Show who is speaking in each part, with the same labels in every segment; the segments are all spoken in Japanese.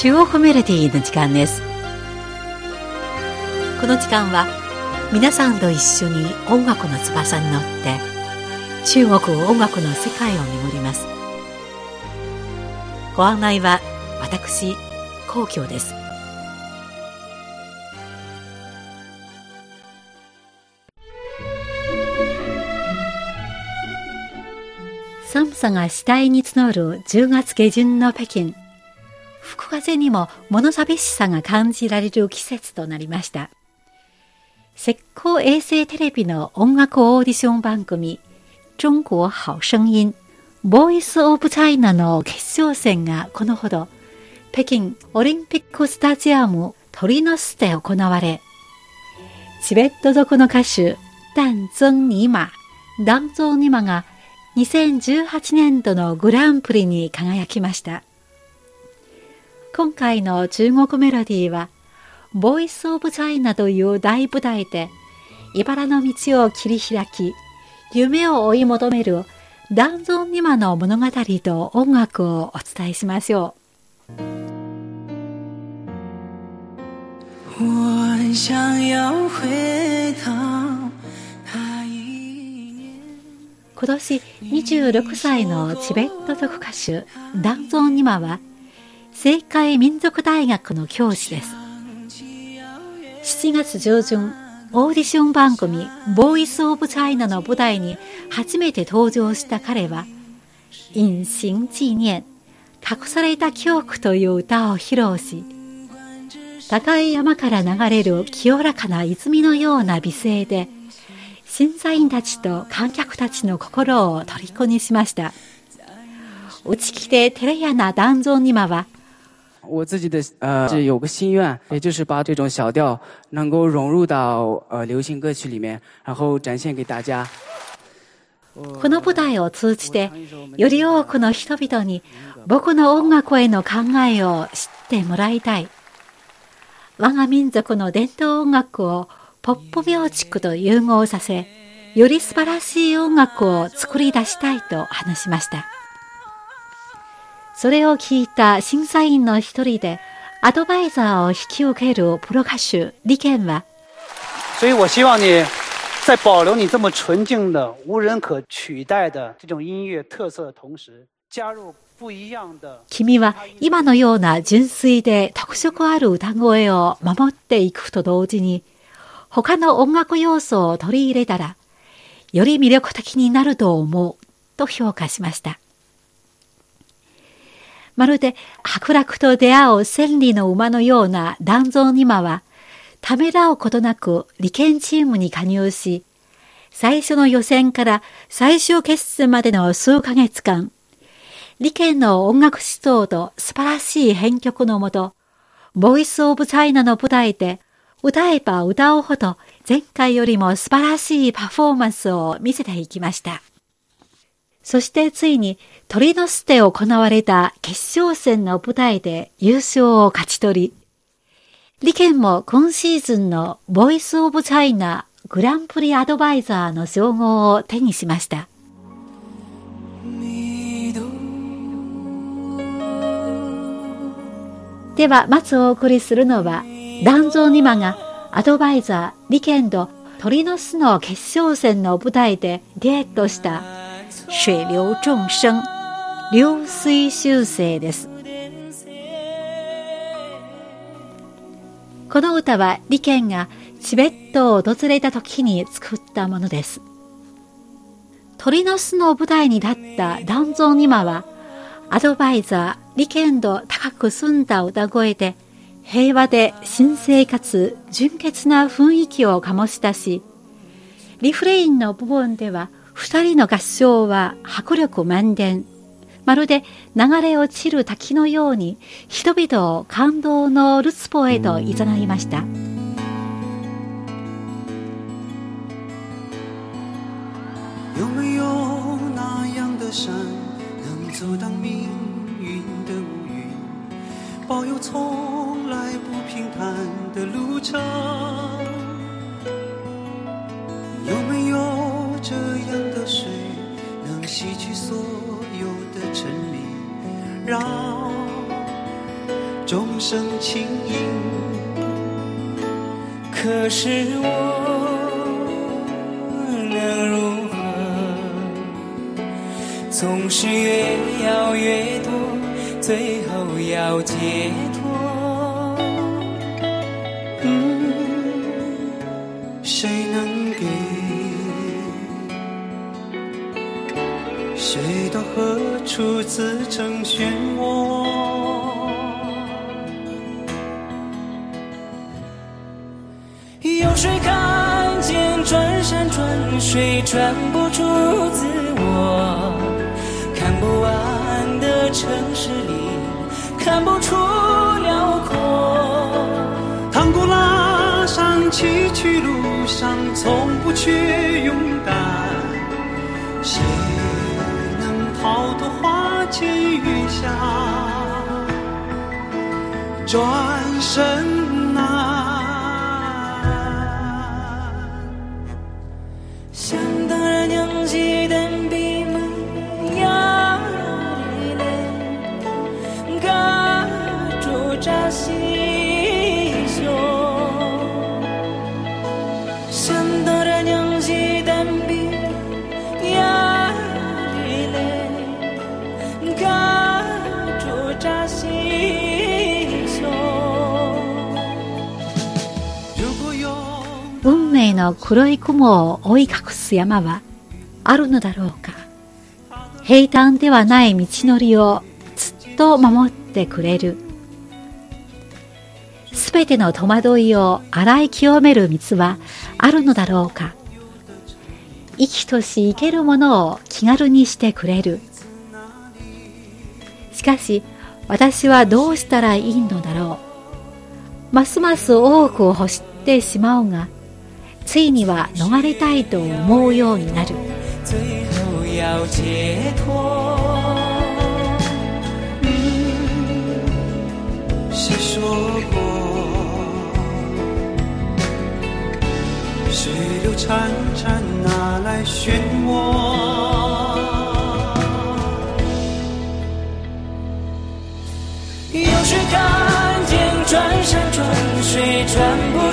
Speaker 1: 中国メロディの時間です。この時間は皆さんと一緒に音楽の翼に乗って中国音楽の世界を巡ります。ご案内は私皇居です。寒さが次第に募る10月下旬の北京。風にも物寂しさが感じられる季節となりました石膏衛星テレビの音楽オーディション番組中国好声音ボイスオブチャイナの決勝戦がこのほど北京オリンピックスタジアム鳥の巣で行われチベット族の歌手ダン・ゾン・ニマダンゾー・ニマが2018年度のグランプリに輝きました。今回の中国メロディーは、ボイスオブチャイナという大舞台で、茨の道を切り開き、夢を追い求めるダンゾンニマの物語と音楽をお伝えしましょう。今年26歳のチベット族歌手ダンゾンニマは政界民族大学の教師です7月上旬オーディション番組ボーイスオブチャイナの舞台に初めて登場した彼は隱形紀念隠された記憶という歌を披露し高い山から流れる清らかな泉のような美声で審査員たちと観客たちの心を虜にしました。打ち気で照れ屋な男像には
Speaker 2: 我自己的呃是有个心愿，也就是把这种小调能够融入到呃流行歌曲里面，然后展现给大家。
Speaker 1: この舞台を通じて、より多くの人々に僕の音楽への考えを知ってもらいたい。我が民族の伝統音楽をポップミュージックと融合させ、より素晴らしい音楽を作り出したいと話しました。それを聞いた審査員の一人で、アドバイザーを引き受けるプロ歌手、李健は、
Speaker 3: 所以我希望你在保留你这么纯净的、无人可取代的这种音乐特色的同时，加入
Speaker 1: 君は今のような純粋で特色ある歌声を守っていくと同時に、他の音楽要素を取り入れたら、より魅力的になると思う、と評価しました。まるで白楽と出会う千里の馬のような断蔵ニマは、ためらうことなく利権チームに加入し、最初の予選から最終決戦までの数ヶ月間、李健の音楽思想と素晴らしい編曲のもと、ボイスオブチャイナの舞台で歌えば歌うほど前回よりも素晴らしいパフォーマンスを見せていきました。そしてついに鳥の巣で行われた決勝戦の舞台で優勝を勝ち取り、李健も今シーズンのボイスオブチャイナグランプリアドバイザーの称号を手にしました。では、まずお送りするのは、団蔵ニマがアドバイザー、リケンド、鳥の巣の決勝戦の舞台でデュエットした水流众生、流水修正です。この歌はリケンがチベットを訪れた時に作ったものです。鳥の巣の舞台に立った団蔵ニマは、アドバイザー、リケンド高く澄んだ歌声で、平和で神聖かつ純潔な雰囲気を醸し出し、リフレインの部分では二人の合唱は迫力満点。まるで流れ落ちる滝のように人々を感動のルツポへと誘いました。去所有的沉迷，让
Speaker 4: 众生情谊。
Speaker 5: 可是我能如何？总是越要越多，最后要解脱。
Speaker 4: 嗯，谁能给？谁到何处自成漩涡？
Speaker 5: 转水转不出自我？看不完的城市里，看不出辽阔。
Speaker 4: 唐古拉山崎岖路上，从不缺勇敢。谁能逃脱花前月下？转身
Speaker 1: 黒い雲を覆い隠す山はあるのだろうか。平坦ではない道のりをずっと守ってくれる。すべての戸惑いを洗い清める道はあるのだろうか。生きとし生けるものを気軽にしてくれる。しかし私はどうしたらいいのだろう。ますます多くを欲してしまうがついには逃れたいと思うようになる
Speaker 5: 最后要解脱。
Speaker 4: 谁说过？水流潺潺，哪来漩涡？
Speaker 5: 有谁看见转山转水转不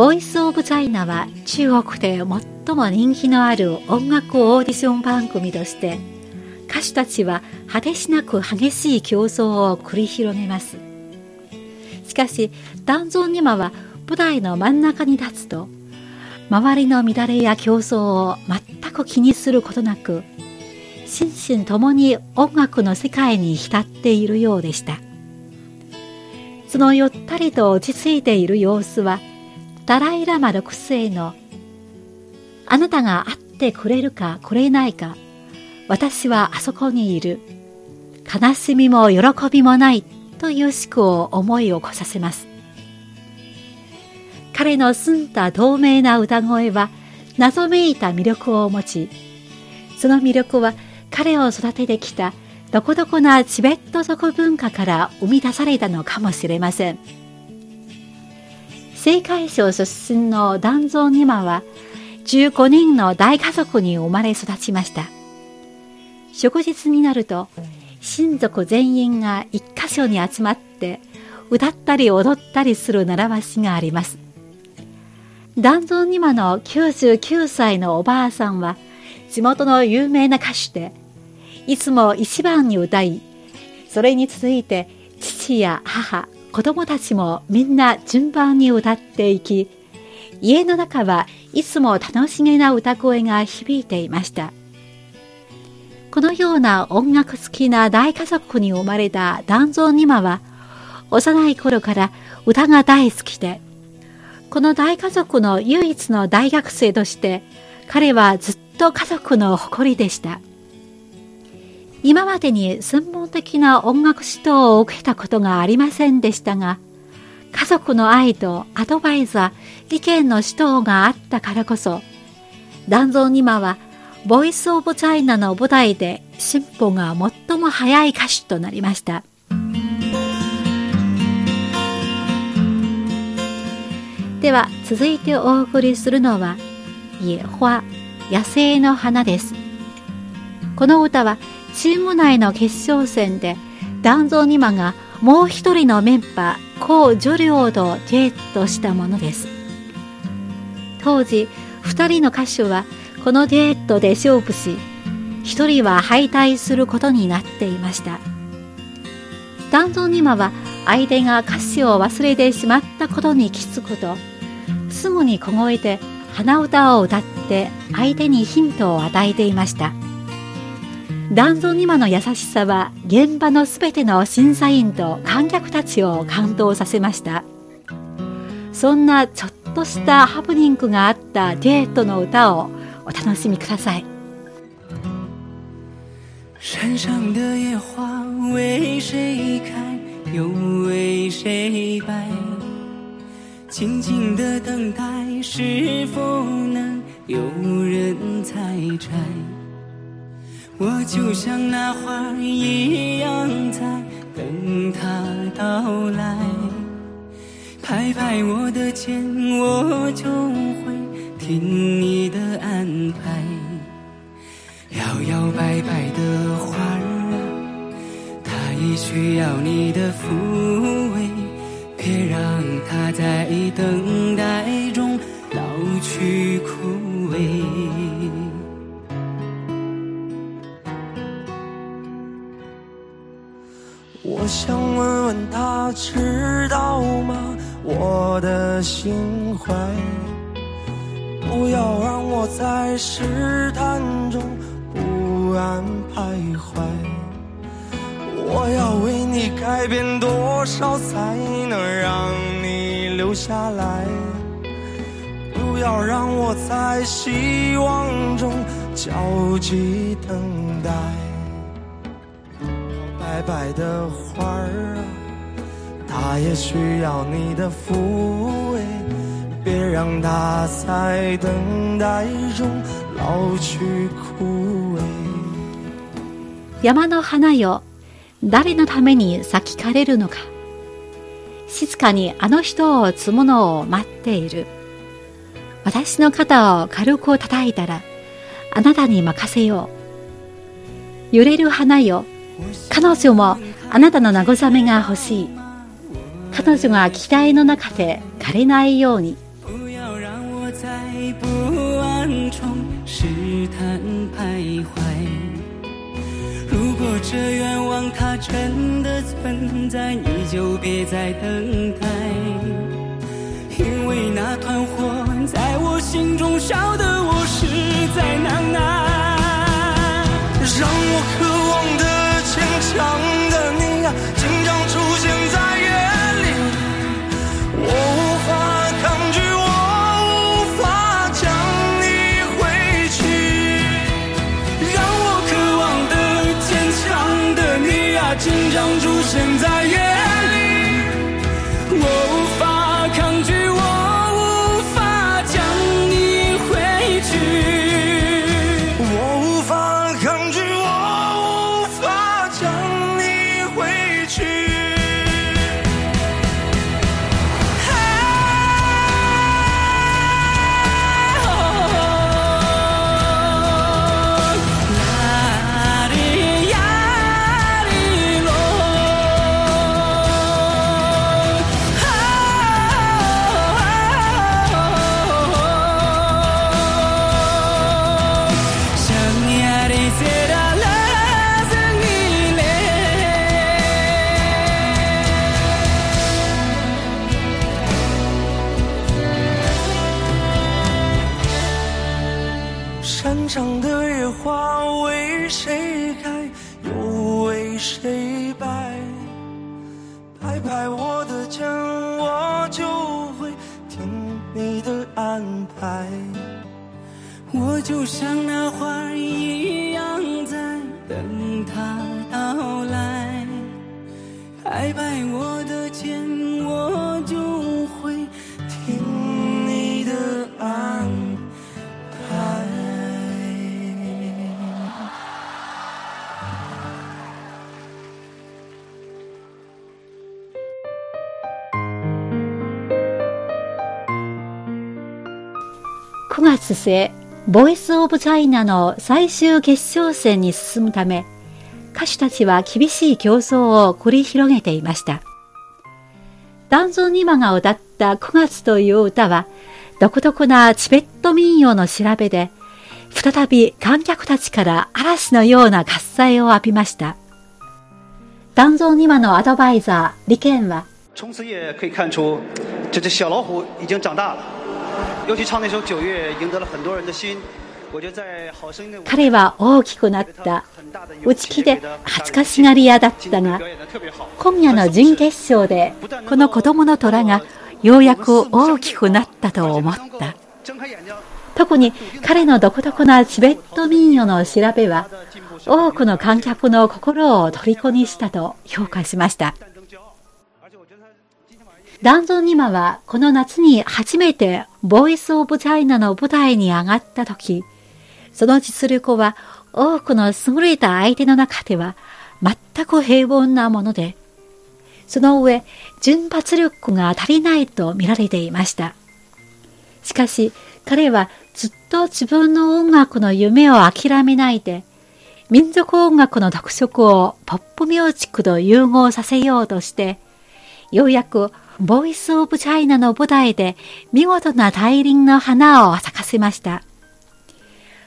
Speaker 1: ボイス・オブ・チャイナは中国で最も人気のある音楽オーディション番組として歌手たちは果てしなく激しい競争を繰り広げます。しかしダンゾンニマは舞台の真ん中に立つと周りの乱れや競争を全く気にすることなく心身ともに音楽の世界に浸っているようでした。そのゆったりと落ち着いている様子はダライ・ラマ6世のあなたが会ってくれるかくれないか私はあそこにいる悲しみも喜びもないという思考を思い起こさせます彼の澄んだ透明な歌声は謎めいた魅力を持ちその魅力は彼を育ててきたどこどこなチベット族文化から生み出されたのかもしれません。青海省出身の団蔵ニマは15人の大家族に生まれ育ちました。祝日になると親族全員が一箇所に集まって歌ったり踊ったりする習わしがあります。団蔵ニマの99歳のおばあさんは地元の有名な歌手でいつも一番に歌いそれに続いて父や母子供たちもみんな順番に歌っていき家の中はいつも楽しげな歌声が響いていました。このような音楽好きな大家族に生まれた団蔵ニマは幼い頃から歌が大好きでこの大家族の唯一の大学生として彼はずっと家族の誇りでした。今までに専門的な音楽指導を受けたことがありませんでしたが家族の愛とアドバイザー意見の指導があったからこそ団蔵ニマはボイス・オブ・チャイナの舞台で進歩が最も早い歌手となりました。では続いてお送りするのは「野花」野生の花です。この歌はチーム内の決勝戦で団蔵ニマがもう一人のメンバーコウ・ジョリョウとデュエットしたものです。当時2人の歌手はこのデュエットで勝負し1人は敗退することになっていました。団蔵ニマは相手が歌詞を忘れてしまったことに気づくとすぐに小声で鼻歌を歌って相手にヒントを与えていました。団蔵ニマの優しさは現場のすべての審査員と観客たちを感動させました。そんなちょっとしたハプニングがあったデートの歌をお楽しみください。
Speaker 5: 山上的野花为谁开又为谁败静静的等待是否能有人采摘我就像那花一样在等他到来，拍拍我的肩，我就会听你的安排。摇摇摆摆的花儿，它也需要你的抚慰，别让它在等待中老去枯
Speaker 6: 想问问他知道吗？我的心怀，不要让我在试探中不安徘徊。我要为你改变多少才能让你留下来？不要让我在希望中焦急等待。白白的花儿啊，它也需要你的抚慰，别让它在等待中老去枯萎。
Speaker 1: 山の花よ誰のために咲き枯れるのか。静かにあの人を摘むのを待っている。私の肩を軽く叩いたらあなたに任せよう。揺れる花よ彼女もあなたの慰めが欲しい。彼女が期待の中で枯れないように。
Speaker 5: 不要让我在不安中试探徘徊。如果这愿望它真的存在，你就别再等待，因为那团火在我心中烧得
Speaker 6: sống 我就
Speaker 5: 像那花一样在等他到来，拍拍我的肩，我就会
Speaker 6: 听你的安排。
Speaker 1: 9月末、ボイス・オブ・チャイナの最終決勝戦に進むため、歌手たちは厳しい競争を繰り広げていました。ダンゾン・ニマが歌った9月という歌は、独特なチベット民謡の調べで、再び観客たちから嵐のような喝采を浴びました。ダンゾン・ニマのアドバイザー、リケンは、
Speaker 3: 从此也可以看出，这只小老虎已经长大了。
Speaker 1: 《》，彼は大きくなった。内気で恥ずかしがり屋だったが、今夜の準決勝で、この子供の虎がようやく大きくなったと思った。特に彼の独特なチベット民謡の調べは、多くの観客の心を虜にしたと評価しました。ダンゾンニマはこの夏に初めてボイスオブチャイナの舞台に上がった時、その実力は多くの優れた相手の中では全く平凡なもので、その上、瞬発力が足りないと見られていました。しかし、彼はずっと自分の音楽の夢を諦めないで、民族音楽の特色をポップミュージックと融合させようとして、ようやくボイスオブチャイナの舞台で見事な大輪の花を咲かせました。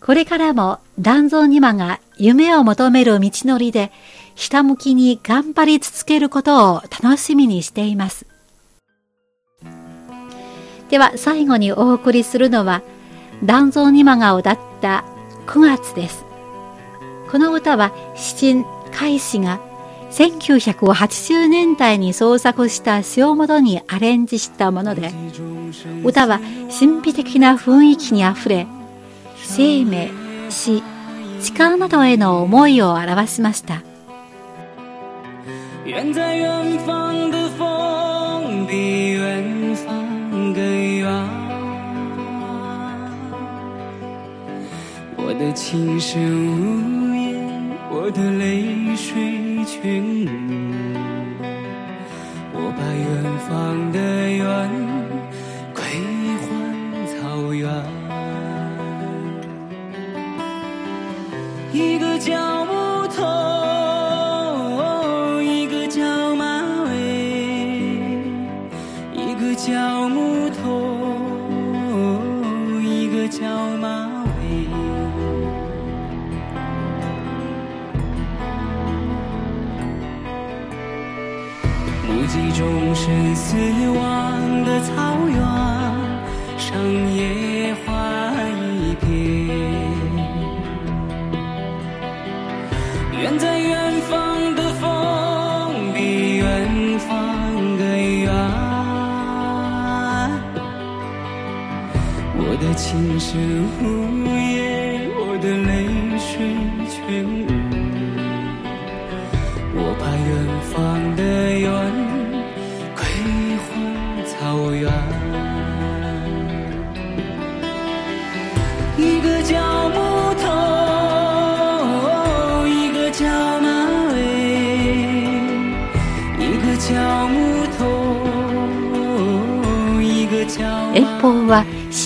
Speaker 1: これからも団蔵ニマが夢を求める道のりでひたむきに頑張り続けることを楽しみにしています。では最後にお送りするのは団蔵ニマが歌った9月です。この歌は詩人海士が1980年代に創作した詩をもとにアレンジしたもので、歌は神秘的な雰囲気にあふれ、生命、死、力などへの思いを表しました。
Speaker 5: 远在远方的风比远方更远，我的琴声无言，我的泪水群。我把远方的远归还草原，一个叫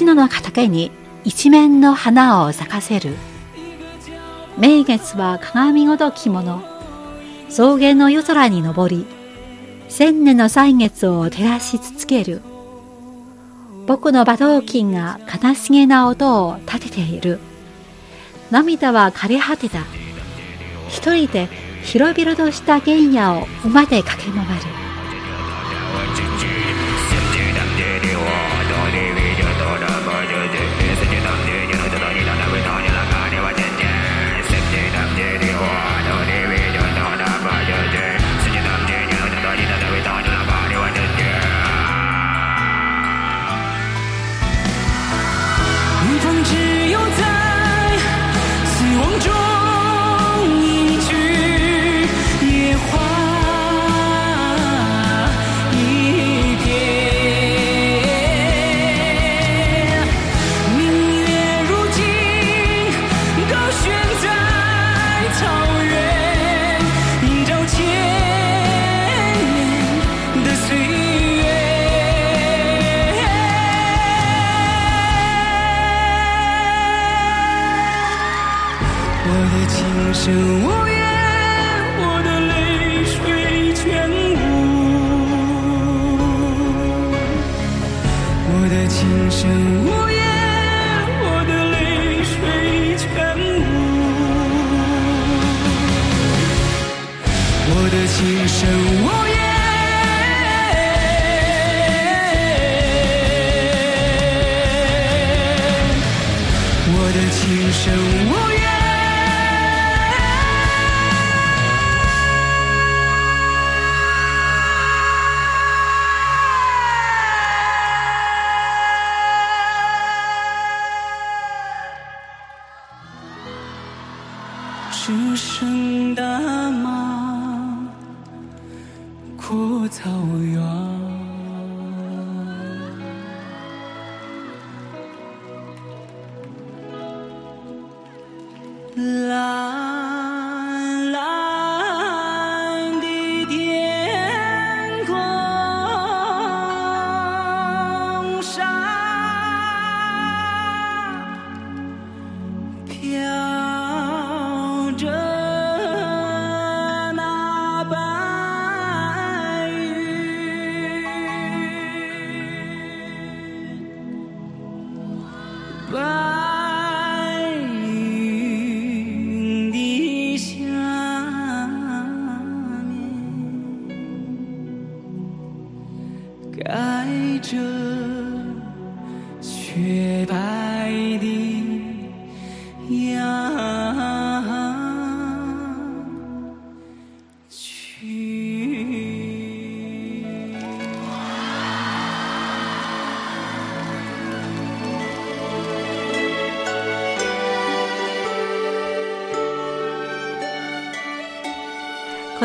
Speaker 1: は信濃の畑に一面の花を咲かせる。名月は鏡ごときもの。草原の夜空に昇り、千年の歳月を照らし続ける。僕の馬頭琴が悲しげな音を立てている。涙は枯れ果てた。一人で広々とした原野を馬で駆け回る。